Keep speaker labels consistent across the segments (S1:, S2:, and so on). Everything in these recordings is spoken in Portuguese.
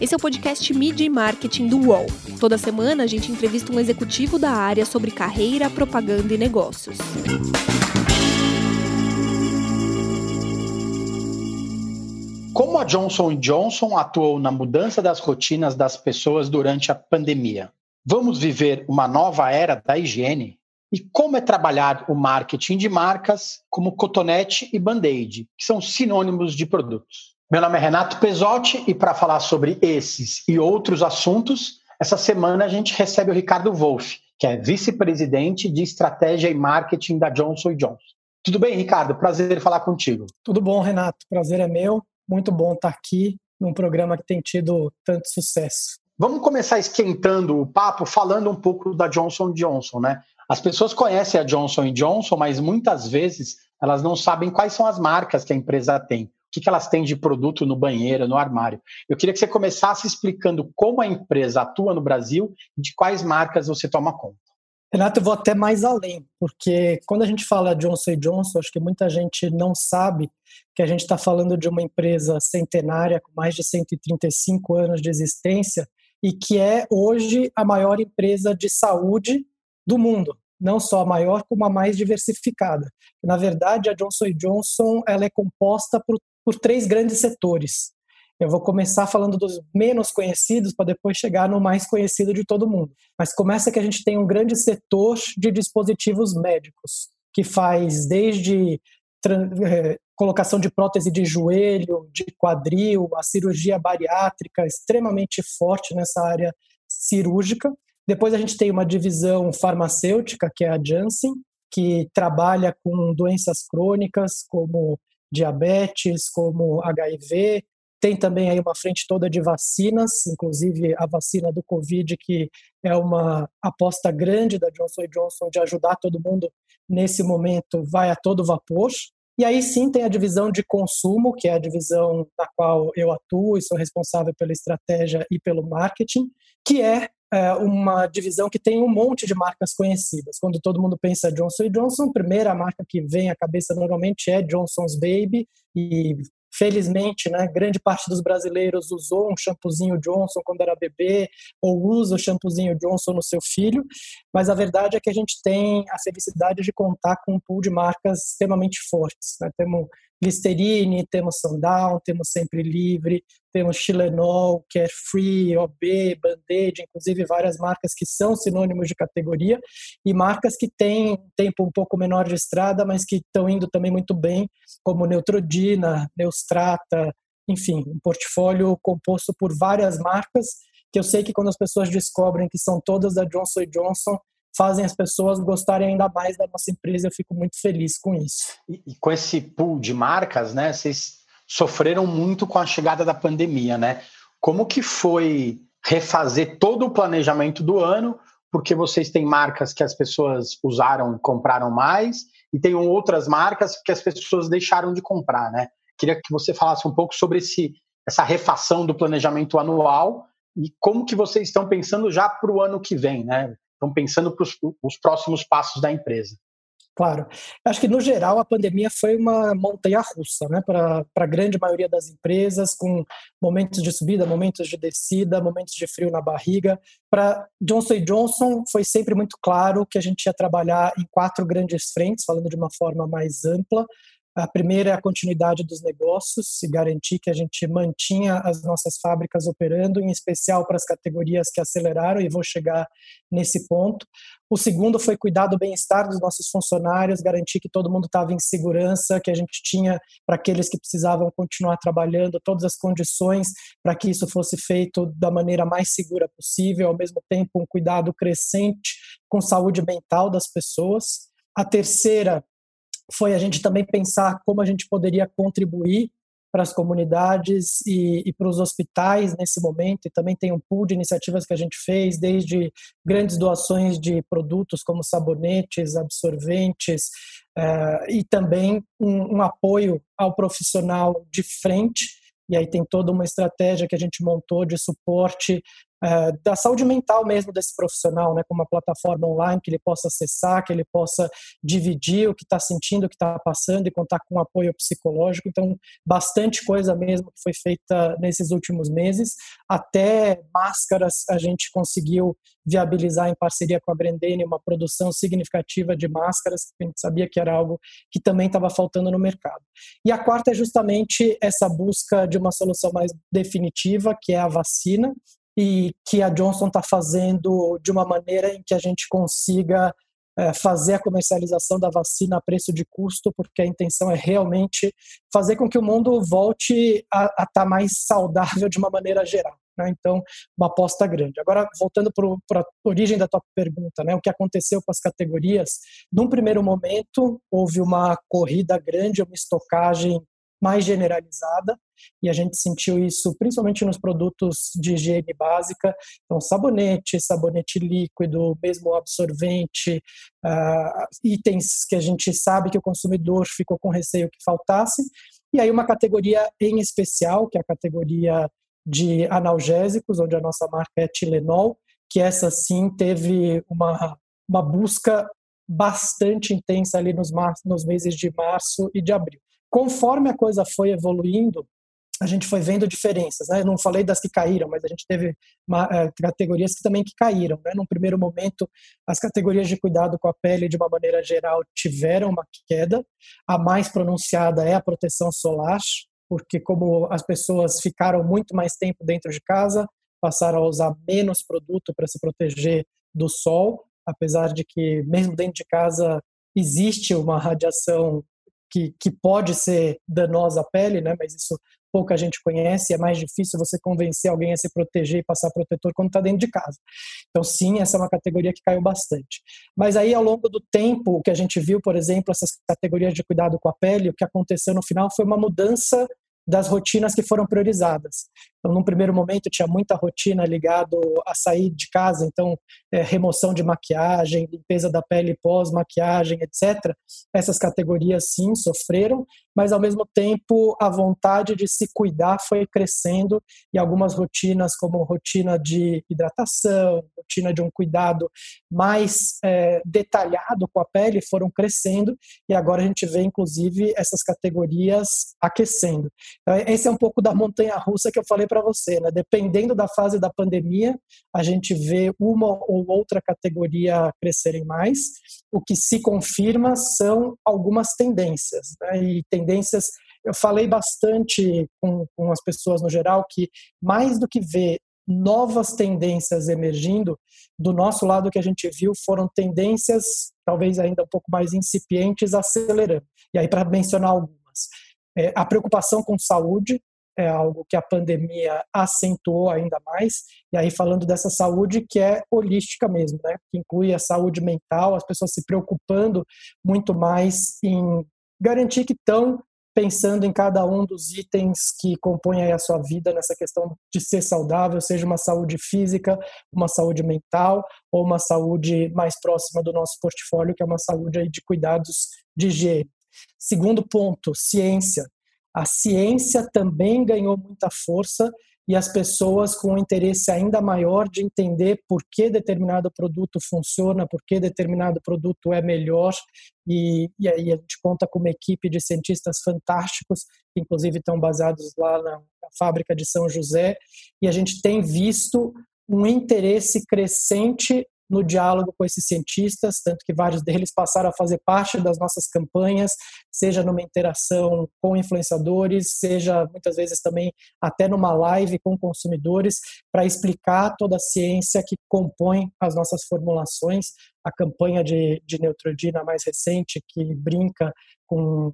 S1: Esse é o podcast Media e Marketing do UOL. Toda semana a gente entrevista um executivo da área sobre carreira, propaganda e negócios.
S2: Como a Johnson Johnson atuou na mudança das rotinas das pessoas durante a pandemia? Vamos viver uma nova era da higiene? E como é trabalhar o marketing de marcas como Cotonete e Band-Aid, que são sinônimos de produtos? Meu nome é Renato Pesotti e para falar sobre esses e outros assuntos, essa semana a gente recebe o Ricardo Wolff, que é vice-presidente de estratégia e marketing da Johnson Johnson. Tudo bem, Ricardo? Prazer falar contigo.
S3: Tudo bom, Renato. Prazer é meu. Muito bom estar aqui num programa que tem tido tanto sucesso.
S2: Vamos começar esquentando o papo falando um pouco da Johnson Johnson, né? As pessoas conhecem a Johnson Johnson, mas muitas vezes elas não sabem quais são as marcas que a empresa tem, o que elas têm de produto no banheiro, no armário. Eu queria que você começasse explicando como a empresa atua no Brasil e de quais marcas você toma conta.
S3: Renato, eu vou até mais além, porque quando a gente fala Johnson Johnson, acho que muita gente não sabe que a gente está falando de uma empresa centenária com mais de 135 anos de existência e que é hoje a maior empresa de saúde do mundo não só a maior, como a mais diversificada. Na verdade, a Johnson Johnson ela é composta por, por três grandes setores. Eu vou começar falando dos menos conhecidos para depois chegar no mais conhecido de todo mundo. Mas começa que a gente tem um grande setor de dispositivos médicos, que faz desde eh, colocação de prótese de joelho, de quadril, a cirurgia bariátrica extremamente forte nessa área cirúrgica, depois a gente tem uma divisão farmacêutica, que é a Janssen, que trabalha com doenças crônicas como diabetes, como HIV. Tem também aí uma frente toda de vacinas, inclusive a vacina do Covid, que é uma aposta grande da Johnson Johnson de ajudar todo mundo nesse momento, vai a todo vapor. E aí sim tem a divisão de consumo, que é a divisão na qual eu atuo e sou responsável pela estratégia e pelo marketing, que é é, uma divisão que tem um monte de marcas conhecidas. Quando todo mundo pensa Johnson Johnson, a primeira marca que vem à cabeça normalmente é Johnson's Baby e felizmente, né, grande parte dos brasileiros usou um shampoozinho Johnson quando era bebê ou usa o shampoozinho Johnson no seu filho, mas a verdade é que a gente tem a felicidade de contar com um pool de marcas extremamente fortes. Né? Temos Listerine, temos Sundown, temos Sempre Livre, temos Chilenol, Carefree, OB, Band-Aid, inclusive várias marcas que são sinônimos de categoria e marcas que têm tempo um pouco menor de estrada, mas que estão indo também muito bem, como Neutrodina, Neustrata, enfim, um portfólio composto por várias marcas que eu sei que quando as pessoas descobrem que são todas da Johnson Johnson, fazem as pessoas gostarem ainda mais da nossa empresa. Eu fico muito feliz com isso.
S2: E, e, com esse pool de marcas, né? Vocês sofreram muito com a chegada da pandemia, né? Como que foi refazer todo o planejamento do ano? Porque vocês têm marcas que as pessoas usaram e compraram mais, e tem outras marcas que as pessoas deixaram de comprar, né? Queria que você falasse um pouco sobre esse, essa refação do planejamento anual e como que vocês estão pensando já para o ano que vem, né? Estão pensando para os próximos passos da empresa.
S3: Claro. Acho que, no geral, a pandemia foi uma montanha russa né, para a grande maioria das empresas, com momentos de subida, momentos de descida, momentos de frio na barriga. Para Johnson Johnson, foi sempre muito claro que a gente ia trabalhar em quatro grandes frentes, falando de uma forma mais ampla. A primeira é a continuidade dos negócios e garantir que a gente mantinha as nossas fábricas operando, em especial para as categorias que aceleraram, e vou chegar nesse ponto. O segundo foi cuidar do bem-estar dos nossos funcionários, garantir que todo mundo estava em segurança, que a gente tinha para aqueles que precisavam continuar trabalhando todas as condições para que isso fosse feito da maneira mais segura possível, ao mesmo tempo um cuidado crescente com saúde mental das pessoas. A terceira foi a gente também pensar como a gente poderia contribuir para as comunidades e, e, para os hospitais nesse momento. E também tem um pool de iniciativas que a gente fez, desde grandes doações de produtos como sabonetes, absorventes, uh, e também um, um apoio ao profissional de frente. E aí tem toda uma estratégia que a gente montou de suporte é, da saúde mental mesmo desse profissional, né, com uma plataforma online que ele possa acessar, que ele possa dividir o que está sentindo, o que está passando e contar com apoio psicológico. Então, bastante coisa mesmo que foi feita nesses últimos meses. Até máscaras a gente conseguiu viabilizar em parceria com a Brendene uma produção significativa de máscaras, que a gente sabia que era algo que também estava faltando no mercado. E a quarta é justamente essa busca de uma solução mais definitiva, que é a vacina, e que a Johnson está fazendo de uma maneira em que a gente consiga é, fazer a comercialização da vacina a preço de custo, porque a intenção é realmente fazer com que o mundo volte a estar tá mais saudável de uma maneira geral. Né? Então, uma aposta grande. Agora, voltando para a origem da tua pergunta, né? o que aconteceu com as categorias? Num primeiro momento, houve uma corrida grande, uma estocagem mais generalizada e a gente sentiu isso principalmente nos produtos de higiene básica, então sabonete, sabonete líquido, mesmo absorvente, uh, itens que a gente sabe que o consumidor ficou com receio que faltasse, e aí uma categoria em especial, que é a categoria de analgésicos, onde a nossa marca é Tilenol, que essa sim teve uma, uma busca bastante intensa ali nos, mar, nos meses de março e de abril. Conforme a coisa foi evoluindo, a gente foi vendo diferenças. Né? Eu não falei das que caíram, mas a gente teve uma, é, categorias que também que caíram. Né? Num primeiro momento, as categorias de cuidado com a pele, de uma maneira geral, tiveram uma queda. A mais pronunciada é a proteção solar, porque como as pessoas ficaram muito mais tempo dentro de casa, passaram a usar menos produto para se proteger do sol, apesar de que mesmo dentro de casa existe uma radiação que, que pode ser danosa à pele, né? Mas isso pouca gente conhece, é mais difícil você convencer alguém a se proteger e passar protetor quando está dentro de casa. Então, sim, essa é uma categoria que caiu bastante. Mas aí, ao longo do tempo, o que a gente viu, por exemplo, essas categorias de cuidado com a pele, o que aconteceu no final foi uma mudança das rotinas que foram priorizadas. Então, num primeiro momento, tinha muita rotina ligado a sair de casa, então, é, remoção de maquiagem, limpeza da pele pós-maquiagem, etc. Essas categorias, sim, sofreram, mas, ao mesmo tempo, a vontade de se cuidar foi crescendo e algumas rotinas, como rotina de hidratação, rotina de um cuidado mais é, detalhado com a pele, foram crescendo e agora a gente vê, inclusive, essas categorias aquecendo. Então, esse é um pouco da montanha russa que eu falei para você, né? Dependendo da fase da pandemia, a gente vê uma ou outra categoria crescerem mais. O que se confirma são algumas tendências, né? E tendências eu falei bastante com, com as pessoas no geral que mais do que ver novas tendências emergindo, do nosso lado o que a gente viu foram tendências talvez ainda um pouco mais incipientes acelerando. E aí para mencionar algumas, é, a preocupação com saúde é algo que a pandemia acentuou ainda mais. E aí falando dessa saúde que é holística mesmo, né? Que inclui a saúde mental, as pessoas se preocupando muito mais em garantir que estão pensando em cada um dos itens que compõem a sua vida nessa questão de ser saudável, seja uma saúde física, uma saúde mental ou uma saúde mais próxima do nosso portfólio, que é uma saúde de cuidados de higiene. Segundo ponto, ciência. A ciência também ganhou muita força e as pessoas com um interesse ainda maior de entender por que determinado produto funciona, por que determinado produto é melhor. E, e aí a gente conta com uma equipe de cientistas fantásticos, que inclusive estão basados lá na, na fábrica de São José, e a gente tem visto um interesse crescente no diálogo com esses cientistas, tanto que vários deles passaram a fazer parte das nossas campanhas, seja numa interação com influenciadores, seja muitas vezes também até numa live com consumidores, para explicar toda a ciência que compõe as nossas formulações. A campanha de, de Neutrogena mais recente, que brinca com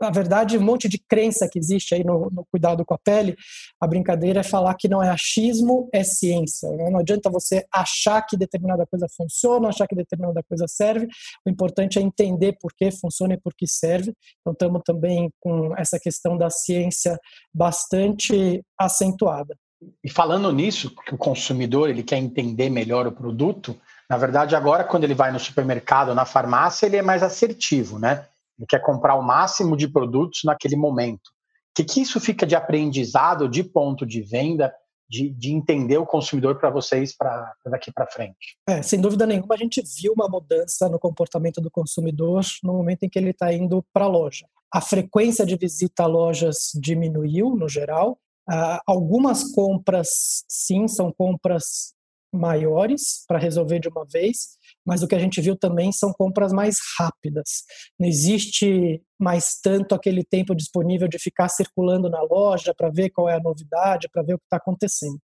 S3: na verdade, um monte de crença que existe aí no, no, cuidado com a pele, a brincadeira é falar que não é achismo, é ciência. Né? Não adianta você achar que determinada coisa funciona, achar que determinada coisa serve. O importante é entender por que funciona e por que serve. Então, estamos também com essa questão da ciência bastante acentuada.
S2: E falando nisso, que o consumidor ele quer entender melhor o produto, na verdade, agora, quando ele vai no supermercado, na farmácia, ele é mais assertivo, né? Ele quer comprar o máximo de produtos naquele momento. O que, que isso fica de aprendizado de ponto de venda de, de entender o consumidor para vocês para daqui para frente?
S3: É, sem dúvida nenhuma, a gente viu uma mudança no comportamento do consumidor no momento em que ele está indo para a loja. A frequência de visita a lojas diminuiu, no geral. Uh, algumas compras, sim, são compras maiores para resolver de uma vez, mas o que a gente viu também são compras mais rápidas. Não existe mais tanto aquele tempo disponível de ficar circulando na loja para ver qual é a novidade, para ver o que está acontecendo.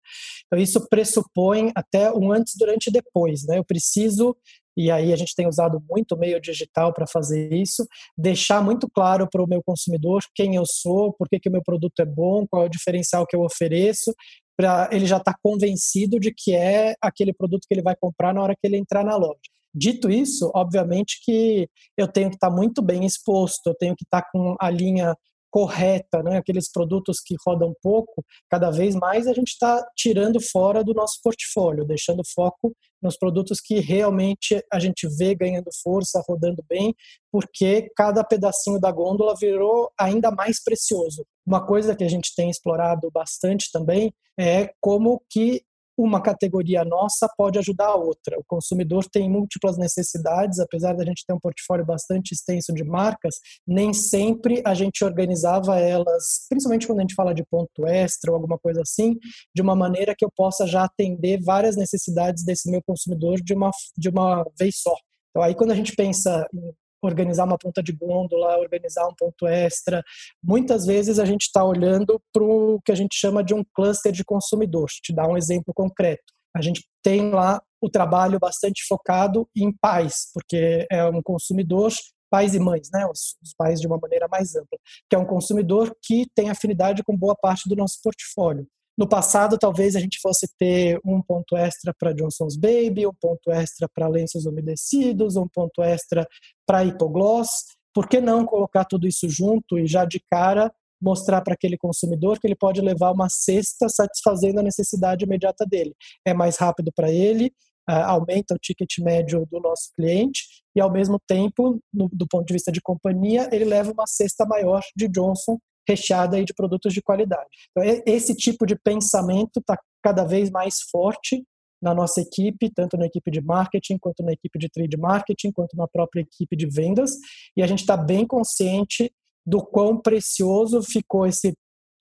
S3: Então, isso pressupõe até um antes, durante e depois. Né? Eu preciso e aí a gente tem usado muito meio digital para fazer isso, deixar muito claro para o meu consumidor quem eu sou, por que o meu produto é bom, qual é o diferencial que eu ofereço, para ele já estar tá convencido de que é aquele produto que ele vai comprar na hora que ele entrar na loja. Dito isso, obviamente que eu tenho que estar tá muito bem exposto, eu tenho que estar tá com a linha correta, né? aqueles produtos que rodam pouco, cada vez mais a gente está tirando fora do nosso portfólio, deixando foco nos produtos que realmente a gente vê ganhando força, rodando bem, porque cada pedacinho da gôndola virou ainda mais precioso. Uma coisa que a gente tem explorado bastante também é como que uma categoria nossa pode ajudar a outra. O consumidor tem múltiplas necessidades, apesar da gente ter um portfólio bastante extenso de marcas, nem sempre a gente organizava elas, principalmente quando a gente fala de ponto extra ou alguma coisa assim, de uma maneira que eu possa já atender várias necessidades desse meu consumidor de uma, de uma vez só. Então, aí, quando a gente pensa em organizar uma ponta de gôndola, organizar um ponto extra. Muitas vezes a gente está olhando para o que a gente chama de um cluster de consumidor. Te dar um exemplo concreto. A gente tem lá o trabalho bastante focado em pais, porque é um consumidor pais e mães, né, os, os, pais de uma maneira mais ampla, que é um consumidor que tem afinidade com boa parte do nosso portfólio. No passado, talvez a gente fosse ter um ponto extra para Johnson's Baby, um ponto extra para lenços umedecidos, um ponto extra para hipogloss. Por que não colocar tudo isso junto e já de cara mostrar para aquele consumidor que ele pode levar uma cesta satisfazendo a necessidade imediata dele? É mais rápido para ele, aumenta o ticket médio do nosso cliente e, ao mesmo tempo, no, do ponto de vista de companhia, ele leva uma cesta maior de Johnson recheada aí de produtos de qualidade. Então, esse tipo de pensamento está cada vez mais forte na nossa equipe, tanto na equipe de marketing, quanto na equipe de trade marketing, quanto na própria equipe de vendas, e a gente está bem consciente do quão precioso ficou esse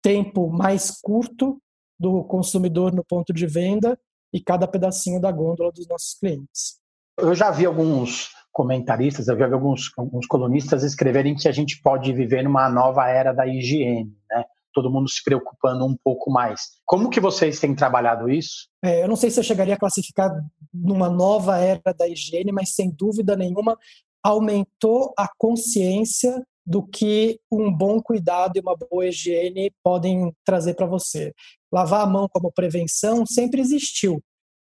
S3: tempo mais curto do consumidor no ponto de venda e cada pedacinho da gôndola dos nossos clientes.
S2: Eu já vi alguns comentaristas, eu vi alguns, alguns colunistas escreverem que a gente pode viver numa nova era da higiene, né? Todo mundo se preocupando um pouco mais. Como que vocês têm trabalhado isso?
S3: É, eu não sei se eu chegaria a classificar numa nova era da higiene, mas sem dúvida nenhuma aumentou a consciência do que um bom cuidado e uma boa higiene podem trazer para você. Lavar a mão como prevenção sempre existiu,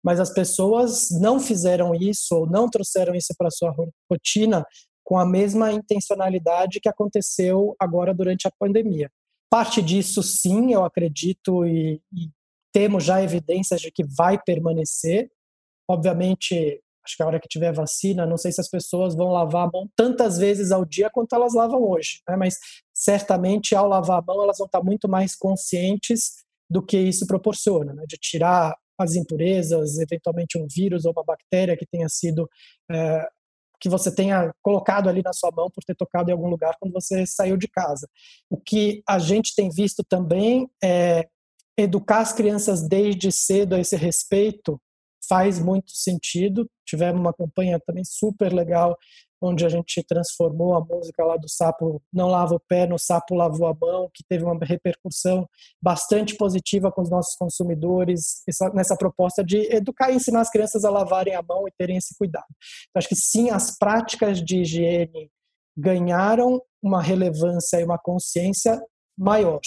S3: mas as pessoas não fizeram isso ou não trouxeram isso para sua rotina com a mesma intencionalidade que aconteceu agora durante a pandemia. Parte disso, sim, eu acredito e, e temos já evidências de que vai permanecer. Obviamente, acho que a hora que tiver vacina, não sei se as pessoas vão lavar a mão tantas vezes ao dia quanto elas lavam hoje, né? mas certamente ao lavar a mão elas vão estar muito mais conscientes do que isso proporciona, né? de tirar as impurezas, eventualmente um vírus ou uma bactéria que tenha sido é, que você tenha colocado ali na sua mão por ter tocado em algum lugar quando você saiu de casa. O que a gente tem visto também é educar as crianças desde cedo a esse respeito faz muito sentido. Tivemos uma campanha também super legal onde a gente transformou a música lá do sapo não lava o pé no sapo lavou a mão, que teve uma repercussão bastante positiva com os nossos consumidores essa, nessa proposta de educar e ensinar as crianças a lavarem a mão e terem esse cuidado. Então, acho que sim, as práticas de higiene ganharam uma relevância e uma consciência maior.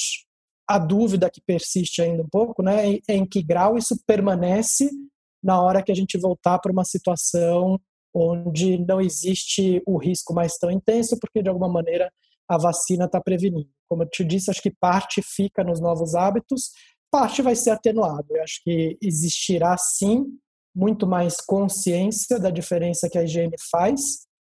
S3: A dúvida que persiste ainda um pouco né, é em que grau isso permanece na hora que a gente voltar para uma situação onde não existe o risco mais tão intenso, porque de alguma maneira a vacina está prevenindo. Como eu te disse, acho que parte fica nos novos hábitos, parte vai ser atenuado. Eu acho que existirá sim muito mais consciência da diferença que a higiene faz,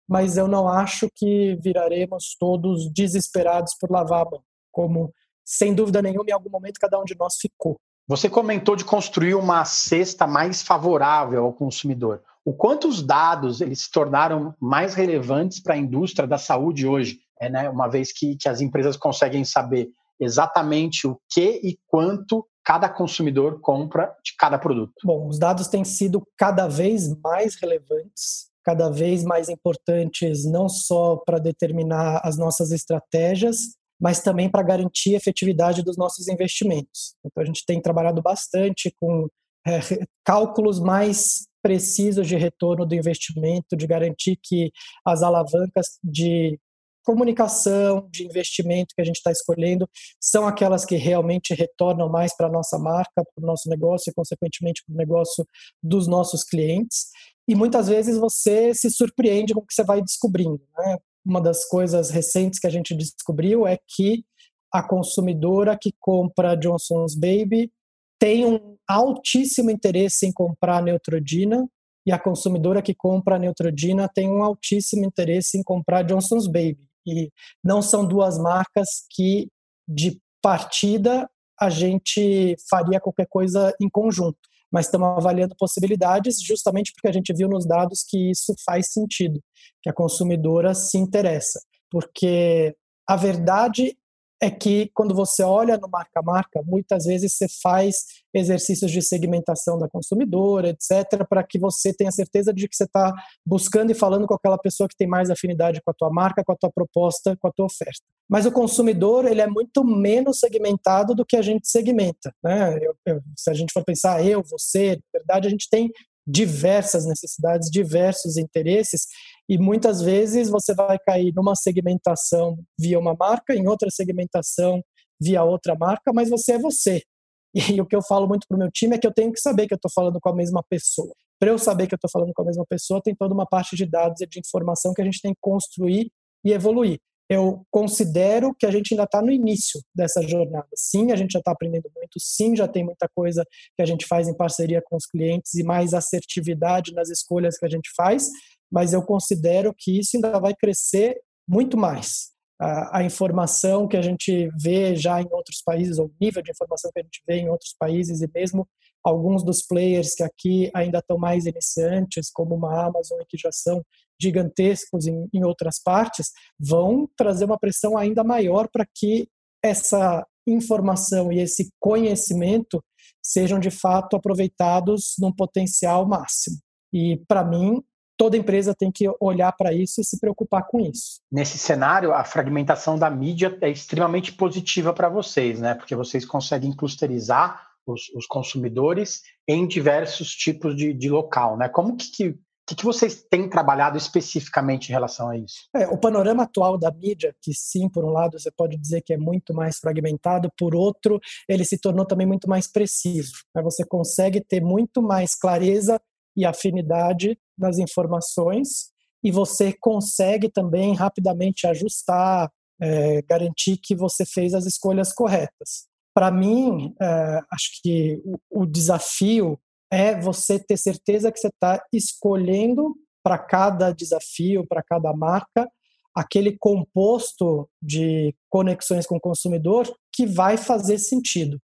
S3: mas eu não acho que viraremos todos desesperados por lavar a mão, como sem dúvida nenhuma em algum momento cada um de nós ficou.
S2: Você comentou de construir uma cesta mais favorável ao consumidor. O quanto os dados eles se tornaram mais relevantes para a indústria da saúde hoje, é, né? uma vez que, que as empresas conseguem saber exatamente o que e quanto cada consumidor compra de cada produto.
S3: Bom, os dados têm sido cada vez mais relevantes, cada vez mais importantes, não só para determinar as nossas estratégias, mas também para garantir a efetividade dos nossos investimentos. Então, a gente tem trabalhado bastante com é, cálculos mais precisos de retorno do investimento, de garantir que as alavancas de comunicação, de investimento que a gente está escolhendo, são aquelas que realmente retornam mais para a nossa marca, para o nosso negócio e, consequentemente, para o negócio dos nossos clientes. E muitas vezes você se surpreende com o que você vai descobrindo. Né? Uma das coisas recentes que a gente descobriu é que a consumidora que compra Johnson's Baby tem um altíssimo interesse em comprar Neutrogena e a consumidora que compra Neutrogena tem um altíssimo interesse em comprar Johnson's Baby. E não são duas marcas que, de partida, a gente faria qualquer coisa em conjunto. Mas estamos avaliando possibilidades justamente porque a gente viu nos dados que isso faz sentido, que a consumidora se interessa. Porque a verdade é que quando você olha no marca marca, muitas vezes você faz exercícios de segmentação da consumidora, etc., para que você tenha certeza de que você está buscando e falando com aquela pessoa que tem mais afinidade com a tua marca, com a tua proposta, com a tua oferta. Mas o consumidor ele é muito menos segmentado do que a gente segmenta. Né? Eu, eu, se a gente for pensar eu, você, na verdade a gente tem diversas necessidades, diversos interesses, e muitas vezes você vai cair numa segmentação via uma marca, em outra segmentação via outra marca, mas você é você. E o que eu falo muito para o meu time é que eu tenho que saber que eu estou falando com a mesma pessoa. Para eu saber que eu estou falando com a mesma pessoa, tem toda uma parte de dados e de informação que a gente tem que construir e evoluir eu considero que a gente ainda está no início dessa jornada. Sim, a gente já está aprendendo muito, sim, já tem muita coisa que a gente faz em parceria com os clientes e mais assertividade nas escolhas que a gente faz, mas eu considero que isso ainda vai crescer muito mais. A, informação que a gente vê já em outros países, ou o nível de informação que a gente vê em outros países, e mesmo alguns dos players que aqui ainda estão mais iniciantes, como uma Amazon, que já são gigantescos em, em outras partes, vão trazer uma pressão ainda maior para que essa informação e esse conhecimento sejam de fato aproveitados num potencial máximo. E para mim, toda empresa tem que olhar para isso e se preocupar com isso.
S2: Nesse cenário, a fragmentação da mídia é extremamente positiva para vocês, né? Porque vocês conseguem clusterizar os, os consumidores em diversos tipos de, de local, né? Como que, que o que, vocês têm trabalhado especificamente em relação a isso?
S3: É, o panorama atual da mídia, que sim, por um lado você pode dizer que é muito mais fragmentado, por outro, ele se tornou também muito mais preciso. Né? Você consegue ter muito mais clareza e afinidade nas informações e você consegue também rapidamente ajustar, é, garantir que você fez as escolhas corretas. Para mim, é, acho que o, o desafio é você ter certeza que você está escolhendo para cada desafio, para cada marca, aquele composto de conexões com o consumidor que vai fazer sentido.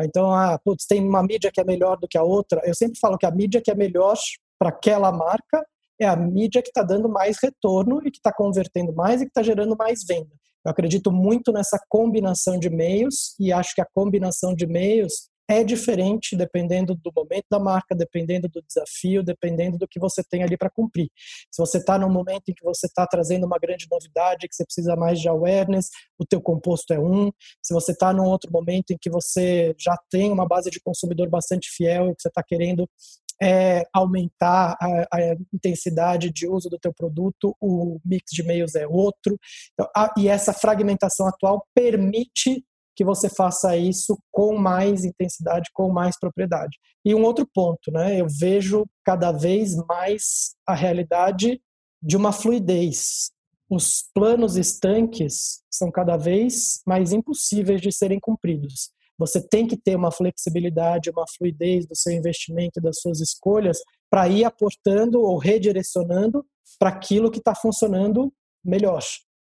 S3: Então, ah, putz, tem uma mídia que é melhor do que a outra. Eu sempre falo que a mídia que é melhor para aquela marca é a mídia que está dando mais retorno e que está convertendo mais e que está gerando mais venda. Eu acredito muito nessa combinação de meios e acho que a combinação de meios é diferente dependendo do momento da marca, dependendo do desafio, dependendo do que você tem ali para cumprir. Se você está num momento em que você está trazendo uma grande novidade, que você precisa mais de awareness, o teu composto é um. Se você está num outro momento em que você já tem uma base de consumidor bastante fiel e que você está querendo é, aumentar a, a, intensidade de uso do teu produto, o mix de meios é outro. Então, a, e essa fragmentação atual permite que você faça isso com mais intensidade, com mais propriedade. E um outro ponto, né? Eu vejo cada vez mais a realidade de uma fluidez. Os planos estanques são cada vez mais impossíveis de serem cumpridos. Você tem que ter uma flexibilidade, uma fluidez do seu investimento das suas escolhas para ir aportando ou redirecionando para aquilo que está funcionando melhor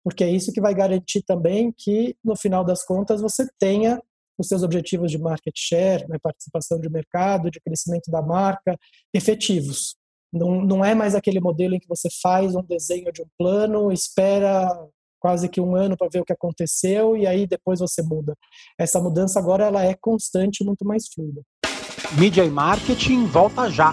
S3: porque é isso que vai garantir também que, no final das contas, você tenha os seus objetivos de market share, né, participação de mercado, de crescimento da marca, efetivos. Não, não é mais aquele modelo em que você faz um desenho de um plano, espera quase que um ano para ver o que aconteceu e aí depois você muda. Essa mudança agora ela é constante, muito mais fluida.
S2: Mídia e marketing volta já.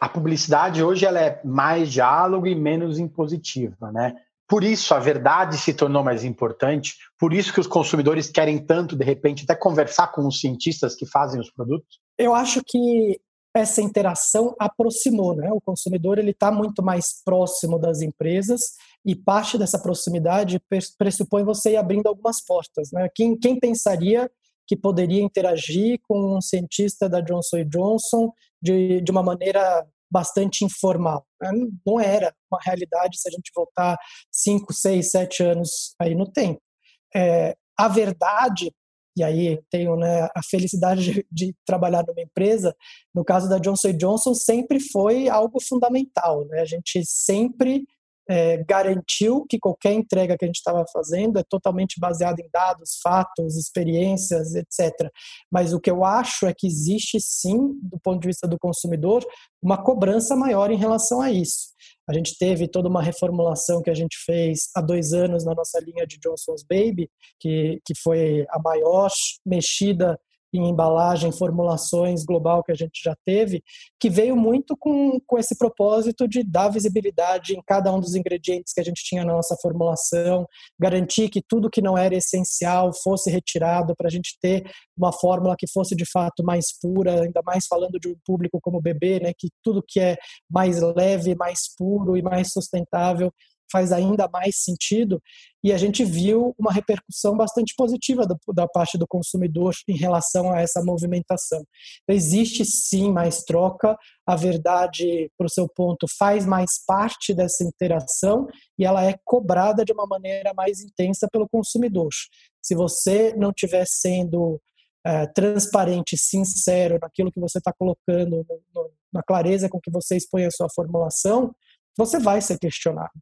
S2: A publicidade hoje ela é mais diálogo e menos impositiva, né? Por isso a verdade se tornou mais importante, por isso que os consumidores querem tanto, de repente, até conversar com os cientistas que fazem os produtos?
S3: Eu acho que essa interação aproximou, né? O consumidor ele está muito mais próximo das empresas e parte dessa proximidade pressupõe você ir abrindo algumas portas, né? Quem, quem pensaria que poderia interagir com um cientista da Johnson Johnson de, de uma maneira bastante informal. Né? Não era uma realidade se a gente voltar cinco, seis, sete anos aí no tempo. É, a verdade, e aí tenho né, a felicidade de, de, trabalhar numa empresa, no caso da Johnson Johnson, sempre foi algo fundamental. Né? A gente sempre é, garantiu que qualquer entrega que a gente estava fazendo é totalmente baseada em dados, fatos, experiências, etc. Mas o que eu acho é que existe sim, do ponto de vista do consumidor, uma cobrança maior em relação a isso. A gente teve toda uma reformulação que a gente fez há dois anos na nossa linha de Johnson's Baby, que, que foi a maior mexida em embalagem, formulações global que a gente já teve, que veio muito com, com esse propósito de dar visibilidade em cada um dos ingredientes que a gente tinha na nossa formulação, garantir que tudo que não era essencial fosse retirado para a gente ter uma fórmula que fosse de fato mais pura, ainda mais falando de um público como o bebê, né, que tudo que é mais leve, mais puro e mais sustentável faz ainda mais sentido e a gente viu uma repercussão bastante positiva do, da parte do consumidor em relação a essa movimentação. Existe sim mais troca, a verdade, para o seu ponto, faz mais parte dessa interação e ela é cobrada de uma maneira mais intensa pelo consumidor. Se você não estiver sendo é, transparente, sincero naquilo que você está colocando, no, no, na clareza com que você expõe a sua formulação, você vai ser questionado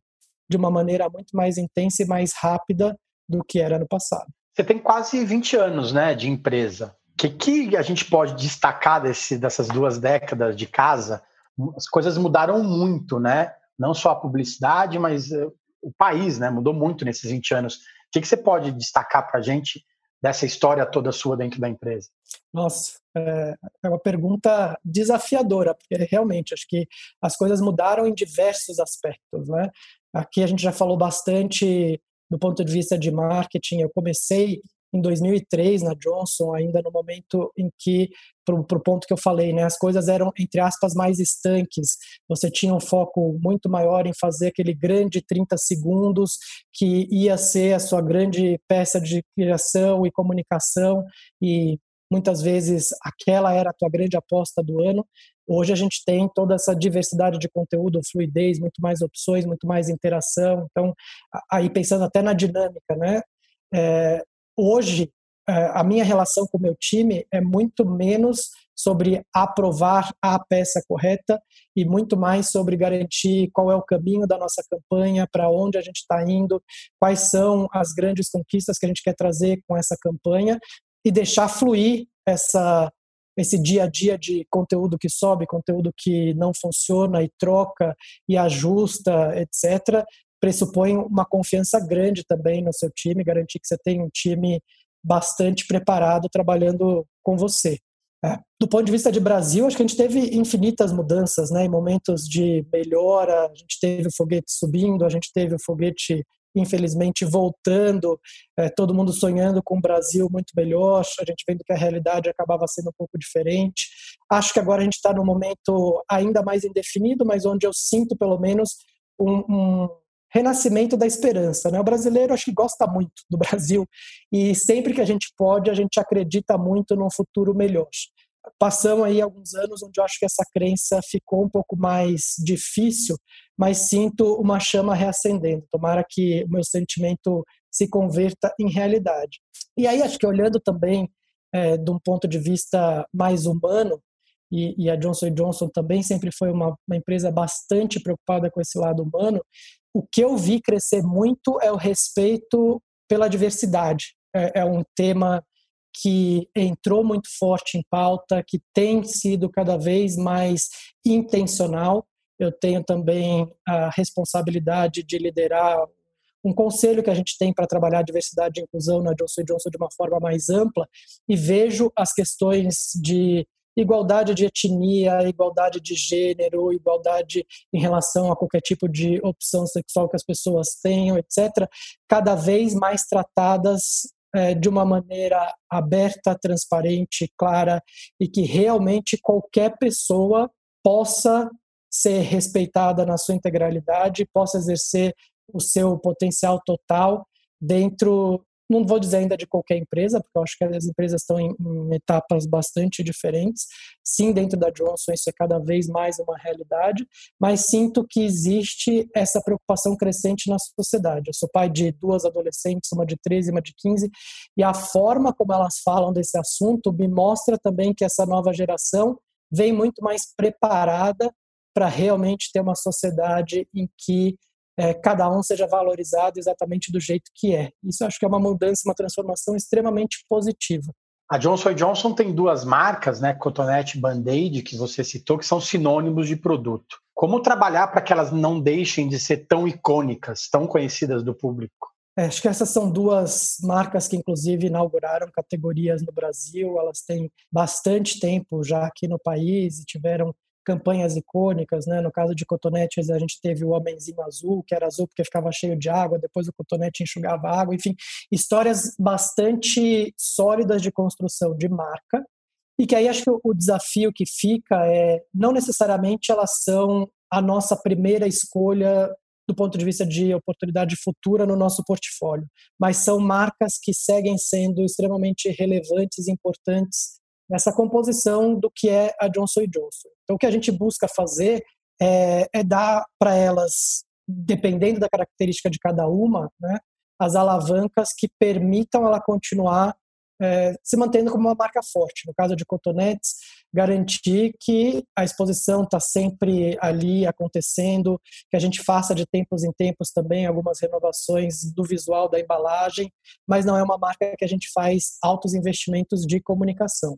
S3: de uma maneira muito mais intensa e mais rápida do que era no passado.
S2: Você tem quase 20 anos né, de empresa. O que, que a gente pode destacar desse, dessas duas décadas de casa? As coisas mudaram muito, né? Não só a publicidade, mas uh, o país né, mudou muito nesses 20 anos. O que, que você pode destacar para a gente dessa história toda sua dentro da empresa?
S3: Nossa, é, é uma pergunta desafiadora, porque realmente acho que as coisas mudaram em diversos aspectos, né? Aqui a gente já falou bastante do ponto de vista de marketing. Eu comecei em 2003 na Johnson, ainda no momento em que, para o ponto que eu falei, né, as coisas eram, entre aspas, mais estanques. Você tinha um foco muito maior em fazer aquele grande 30 segundos que ia ser a sua grande peça de criação e comunicação e muitas vezes aquela era a tua grande aposta do ano. Hoje a gente tem toda essa diversidade de conteúdo, fluidez, muito mais opções, muito mais interação. Então, aí pensando até na dinâmica, né? É, hoje é, a minha relação com o meu time é muito menos sobre aprovar a peça correta e muito mais sobre garantir qual é o caminho da nossa campanha, para onde a gente está indo, quais são as grandes conquistas que a gente quer trazer com essa campanha, e deixar fluir essa esse dia a dia de conteúdo que sobe, conteúdo que não funciona e troca e ajusta, etc, pressupõe uma confiança grande também no seu time, garantir que você tem um time bastante preparado trabalhando com você. É. Do ponto de vista de Brasil, acho que a gente teve infinitas mudanças, né? Em momentos de melhora, a gente teve o foguete subindo, a gente teve o foguete infelizmente voltando, é, todo mundo sonhando com um Brasil muito melhor, a gente vendo que a realidade acabava sendo um pouco diferente. Acho que agora a gente está num momento ainda mais indefinido, mas onde eu sinto pelo menos um, um, renascimento da esperança. Né? O brasileiro acho que gosta muito do Brasil e sempre que a gente pode, a gente acredita muito num futuro melhor. Passamos aí alguns anos onde eu acho que essa crença ficou um pouco mais difícil, mas sinto uma chama reacendendo. Tomara que o meu sentimento se converta em realidade. E aí acho que olhando também é, de um ponto de vista mais humano, e, e a Johnson Johnson também sempre foi uma, uma empresa bastante preocupada com esse lado humano, o que eu vi crescer muito é o respeito pela diversidade. É, é, um tema que entrou muito forte em pauta, que tem sido cada vez mais intencional. Eu tenho também a responsabilidade de liderar um conselho que a gente tem para trabalhar diversidade e inclusão na Johnson Johnson de uma forma mais ampla e vejo as questões de igualdade de etnia, igualdade de gênero, igualdade em relação a qualquer tipo de opção sexual que as pessoas tenham, etc., cada vez mais tratadas de uma maneira aberta, transparente, clara e que realmente qualquer pessoa possa ser respeitada na sua integralidade, possa exercer o seu potencial total dentro não vou dizer ainda de qualquer empresa, porque eu acho que as empresas estão em, em, etapas bastante diferentes. Sim, dentro da Johnson isso é cada vez mais uma realidade, mas sinto que existe essa preocupação crescente na sociedade. Eu sou pai de duas adolescentes, uma de 13 e uma de 15, e a forma como elas falam desse assunto me mostra também que essa nova geração vem muito mais preparada para realmente ter uma sociedade em que é, cada um seja valorizado exatamente do jeito que é. Isso acho que é uma mudança, uma transformação extremamente positiva.
S2: A Johnson Johnson tem duas marcas, né, Cotonete e Band-Aid, que você citou, que são sinônimos de produto. Como trabalhar para que elas não deixem de ser tão icônicas, tão conhecidas do público?
S3: É, acho que essas são duas marcas que, inclusive, inauguraram categorias no Brasil. Elas têm bastante tempo já aqui no país e tiveram campanhas icônicas, né? No caso de cotonetes, a gente teve o Homenzinho Azul, que era azul porque ficava cheio de água, depois o cotonete enxugava água, enfim, histórias bastante sólidas de construção de marca. E que aí acho que o desafio que fica é não necessariamente elas são a nossa primeira escolha do ponto de vista de oportunidade futura no nosso portfólio, mas são marcas que seguem sendo extremamente relevantes e importantes nessa composição do que é a Johnson Johnson. Então, o que a gente busca fazer é, é dar para elas, dependendo da característica de cada uma, né, as alavancas que permitam ela continuar é, se mantendo como uma marca forte. No caso de cotonetes, garantir que a exposição está sempre ali acontecendo, que a gente faça de tempos em tempos também algumas renovações do visual da embalagem, mas não é uma marca que a gente faz altos investimentos de comunicação.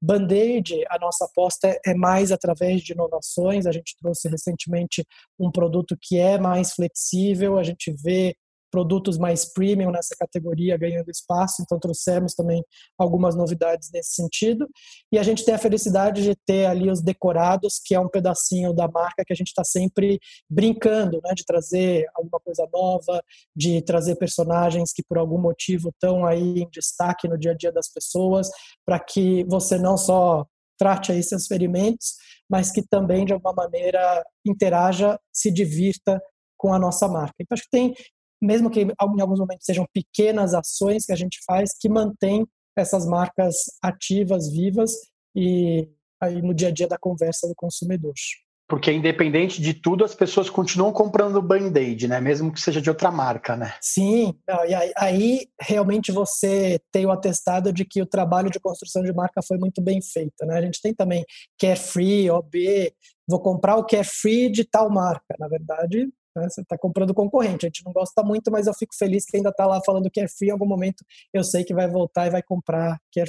S3: Band-Aid, a nossa aposta é mais através de inovações, a gente trouxe recentemente um produto que é mais flexível, a gente vê produtos mais premium nessa categoria ganhando espaço, então trouxemos também algumas novidades nesse sentido. E a gente tem a felicidade de ter ali os decorados, que é um pedacinho da marca que a gente está sempre brincando, né, de trazer alguma coisa nova, de trazer personagens que por algum motivo estão aí em destaque no dia a dia das pessoas, para que você não só trate aí seus ferimentos, mas que também de alguma maneira interaja, se divirta com a nossa marca. Então acho que tem mesmo que em alguns momentos sejam pequenas ações que a gente faz que mantém essas marcas ativas, vivas e aí no dia a dia da conversa do consumidor.
S2: Porque independente de tudo, as pessoas continuam comprando Band-Aid, né? Mesmo que seja de outra marca, né?
S3: Sim, e aí, aí, realmente você tem o atestado de que o trabalho de construção de marca foi muito bem feito, né? A gente tem também Carefree, OB, vou comprar o Carefree de tal marca. Na verdade, né? Você está comprando concorrente. A gente não gosta muito, mas eu fico feliz que ainda está lá falando que é. Em algum momento eu sei que vai voltar e vai comprar que é.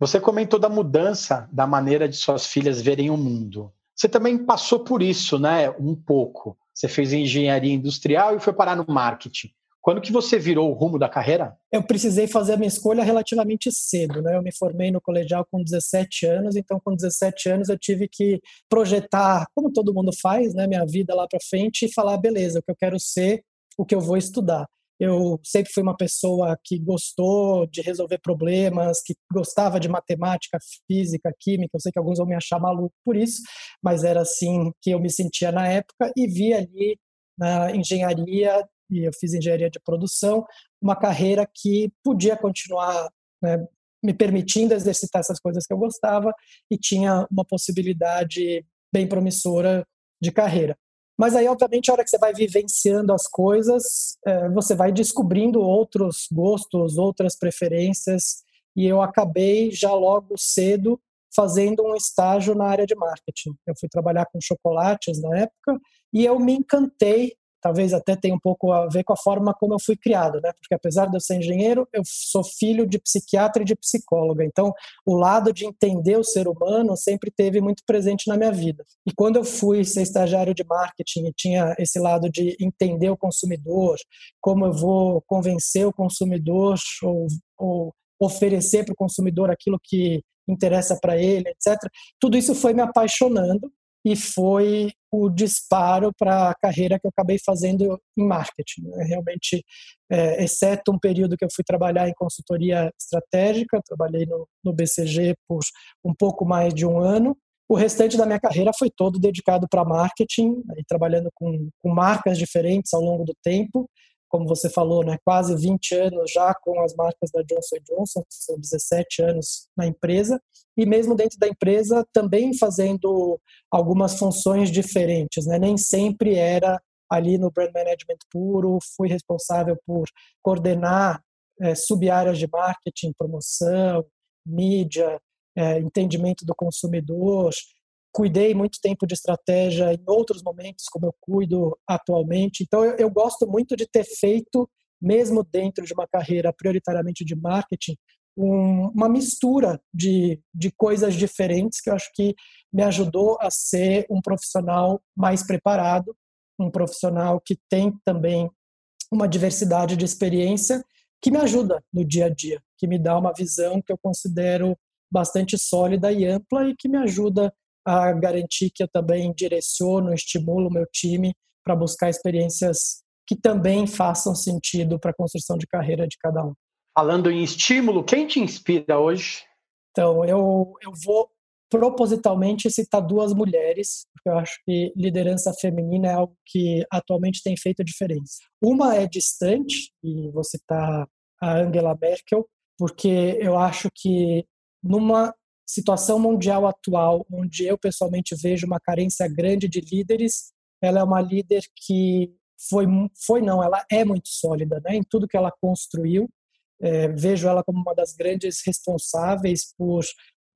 S2: Você comentou da mudança da maneira de suas filhas verem o mundo. Você também passou por isso, né? Um pouco. Você fez engenharia industrial e foi parar no marketing. Quando que você virou o rumo da carreira?
S3: Eu precisei fazer a minha escolha relativamente cedo, né? Eu me formei no colegial com 17 anos, então com 17 anos eu tive que projetar, como todo mundo faz, né, minha vida lá para frente e falar, beleza, o que eu quero ser, o que eu vou estudar. Eu sempre fui uma pessoa que gostou de resolver problemas, que gostava de matemática, física, química. Eu sei que alguns vão me achar maluco por isso, mas era assim que eu me sentia na época e vi ali na engenharia e eu fiz engenharia de produção, uma carreira que podia continuar né, me permitindo exercitar essas coisas que eu gostava e tinha uma possibilidade bem promissora de carreira. Mas aí, obviamente, a hora que você vai vivenciando as coisas, é, você vai descobrindo outros gostos, outras preferências, e eu acabei já logo cedo fazendo um estágio na área de marketing. Eu fui trabalhar com chocolates na época e eu me encantei talvez até tenha um pouco a ver com a forma como eu fui criado, né? Porque apesar de eu ser engenheiro, eu sou filho de psiquiatra e de psicóloga. Então, o lado de entender o ser humano sempre teve muito presente na minha vida. E quando eu fui ser estagiário de marketing e tinha esse lado de entender o consumidor, como eu vou convencer o consumidor ou, ou oferecer para o consumidor aquilo que interessa para ele, etc. Tudo isso foi me apaixonando e foi o disparo para a carreira que eu acabei fazendo em marketing. Né? Realmente, é, exceto um período que eu fui trabalhar em consultoria estratégica, trabalhei no, no BCG por um pouco mais de um ano. O restante da minha carreira foi todo dedicado para marketing, aí, trabalhando com, com marcas diferentes ao longo do tempo como você falou, né, quase 20 anos já com as marcas da Johnson Johnson, são 17 anos na empresa, e mesmo dentro da empresa também fazendo algumas funções diferentes, né? Nem sempre era ali no brand management puro, fui responsável por coordenar é, sub-áreas de marketing, promoção, mídia, é, entendimento do consumidor, cuidei muito tempo de estratégia em outros momentos, como eu cuido atualmente. Então, eu, eu, gosto muito de ter feito, mesmo dentro de uma carreira prioritariamente de marketing, um, uma mistura de, de coisas diferentes que eu acho que me ajudou a ser um profissional mais preparado, um profissional que tem também uma diversidade de experiência que me ajuda no dia a dia, que me dá uma visão que eu considero bastante sólida e ampla e que me ajuda a garantir que eu também direciono, estimulo o meu time para buscar experiências que também façam sentido para a construção de carreira de cada um.
S2: Falando em estímulo, quem te inspira hoje?
S3: Então, eu, eu vou propositalmente citar duas mulheres, porque eu acho que liderança feminina é algo que atualmente tem feito a diferença. Uma é distante, e vou citar a Angela Merkel, porque eu acho que numa situação mundial atual, onde eu pessoalmente vejo uma carência grande de líderes, ela é uma líder que foi, foi não, ela é muito sólida né, em tudo que ela construiu. É, vejo ela como uma das grandes responsáveis por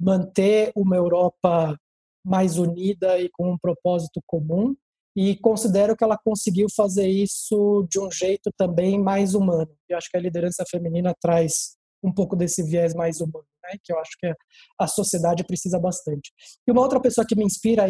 S3: manter uma Europa mais unida e com um propósito comum e considero que ela conseguiu fazer isso de um jeito também mais humano. Eu acho que a liderança feminina traz um pouco desse viés mais humano né, que eu acho que a sociedade precisa bastante. E uma outra pessoa que me inspira,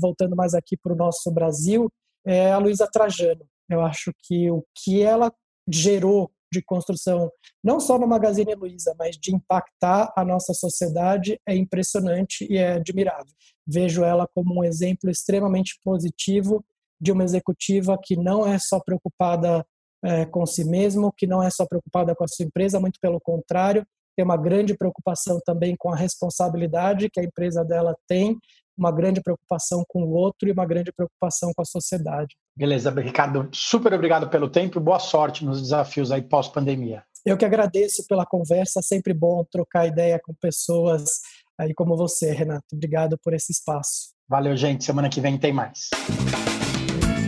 S3: voltando mais aqui para o nosso Brasil, é a Luísa Trajano. Eu acho que o que ela gerou de construção, não só no Magazine Luiza, mas de impactar a nossa sociedade é impressionante e é admirável. Vejo ela como um exemplo extremamente positivo de uma executiva que não é só preocupada é, com si mesmo, que não é só preocupada com a sua empresa, muito pelo contrário, tem uma grande preocupação também com a responsabilidade que a empresa dela tem, uma grande preocupação com o outro e uma grande preocupação com a sociedade.
S2: Beleza, Ricardo, super obrigado pelo tempo e boa sorte nos desafios aí pós-pandemia.
S3: Eu que agradeço pela conversa, sempre bom trocar ideia com pessoas aí como você, Renato. Obrigado por esse espaço.
S2: Valeu, gente. Semana que vem tem mais.